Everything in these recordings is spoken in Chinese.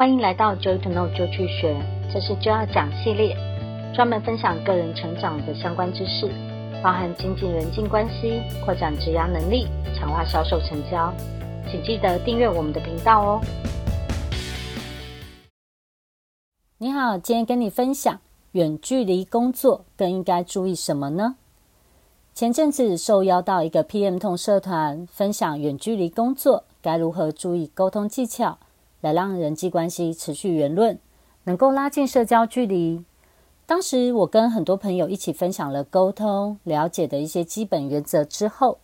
欢迎来到 Joy to Know 就去学，这是就要讲系列，专门分享个人成长的相关知识，包含经济人际关系、扩展职涯能力、强化销售成交。请记得订阅我们的频道哦。你好，今天跟你分享远距离工作更应该注意什么呢？前阵子受邀到一个 PM 同社团，分享远距离工作该如何注意沟通技巧。来让人际关系持续圆润，能够拉近社交距离。当时我跟很多朋友一起分享了沟通了解的一些基本原则之后，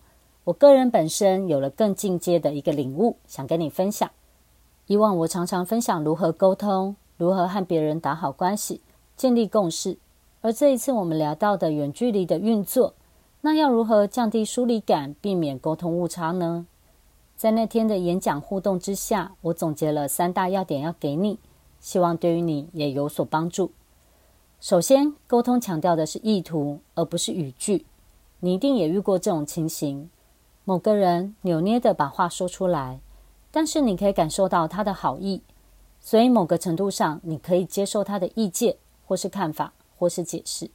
我个人本身有了更进阶的一个领悟，想跟你分享。以往我常常分享如何沟通，如何和别人打好关系，建立共识。而这一次我们聊到的远距离的运作，那要如何降低疏离感，避免沟通误差呢？在那天的演讲互动之下，我总结了三大要点要给你，希望对于你也有所帮助。首先，沟通强调的是意图，而不是语句。你一定也遇过这种情形：某个人扭捏的把话说出来，但是你可以感受到他的好意，所以某个程度上你可以接受他的意见，或是看法，或是解释。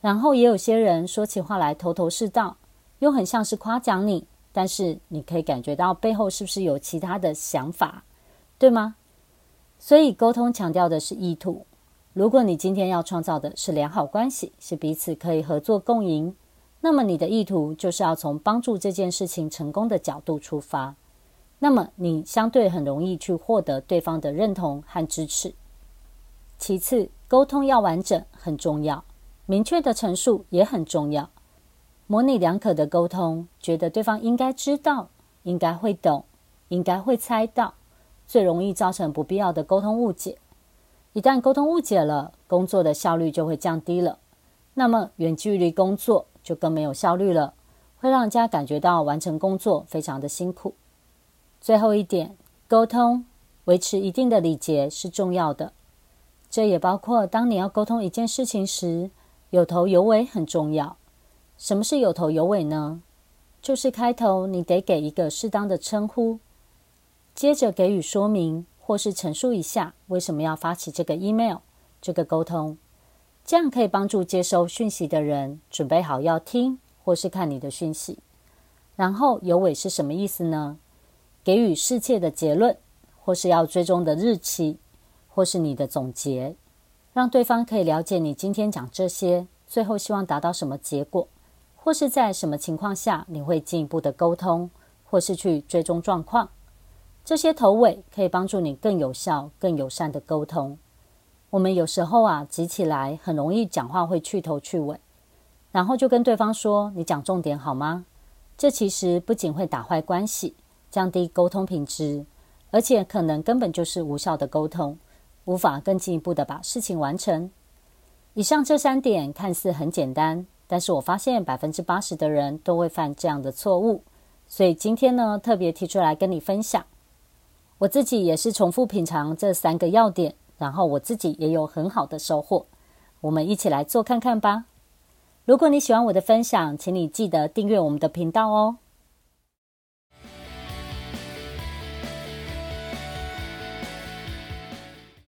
然后也有些人说起话来头头是道，又很像是夸奖你。但是你可以感觉到背后是不是有其他的想法，对吗？所以沟通强调的是意图。如果你今天要创造的是良好关系，是彼此可以合作共赢，那么你的意图就是要从帮助这件事情成功的角度出发。那么你相对很容易去获得对方的认同和支持。其次，沟通要完整很重要，明确的陈述也很重要。模棱两可的沟通，觉得对方应该知道、应该会懂、应该会猜到，最容易造成不必要的沟通误解。一旦沟通误解了，工作的效率就会降低了。那么远距离工作就更没有效率了，会让人家感觉到完成工作非常的辛苦。最后一点，沟通维持一定的礼节是重要的，这也包括当你要沟通一件事情时，有头有尾很重要。什么是有头有尾呢？就是开头你得给一个适当的称呼，接着给予说明或是陈述一下为什么要发起这个 email 这个沟通，这样可以帮助接收讯息的人准备好要听或是看你的讯息。然后有尾是什么意思呢？给予适切的结论，或是要追踪的日期，或是你的总结，让对方可以了解你今天讲这些，最后希望达到什么结果。或是在什么情况下你会进一步的沟通，或是去追踪状况，这些头尾可以帮助你更有效、更友善的沟通。我们有时候啊急起来，很容易讲话会去头去尾，然后就跟对方说：“你讲重点好吗？”这其实不仅会打坏关系，降低沟通品质，而且可能根本就是无效的沟通，无法更进一步的把事情完成。以上这三点看似很简单。但是我发现百分之八十的人都会犯这样的错误，所以今天呢，特别提出来跟你分享。我自己也是重复品尝这三个要点，然后我自己也有很好的收获。我们一起来做看看吧。如果你喜欢我的分享，请你记得订阅我们的频道哦。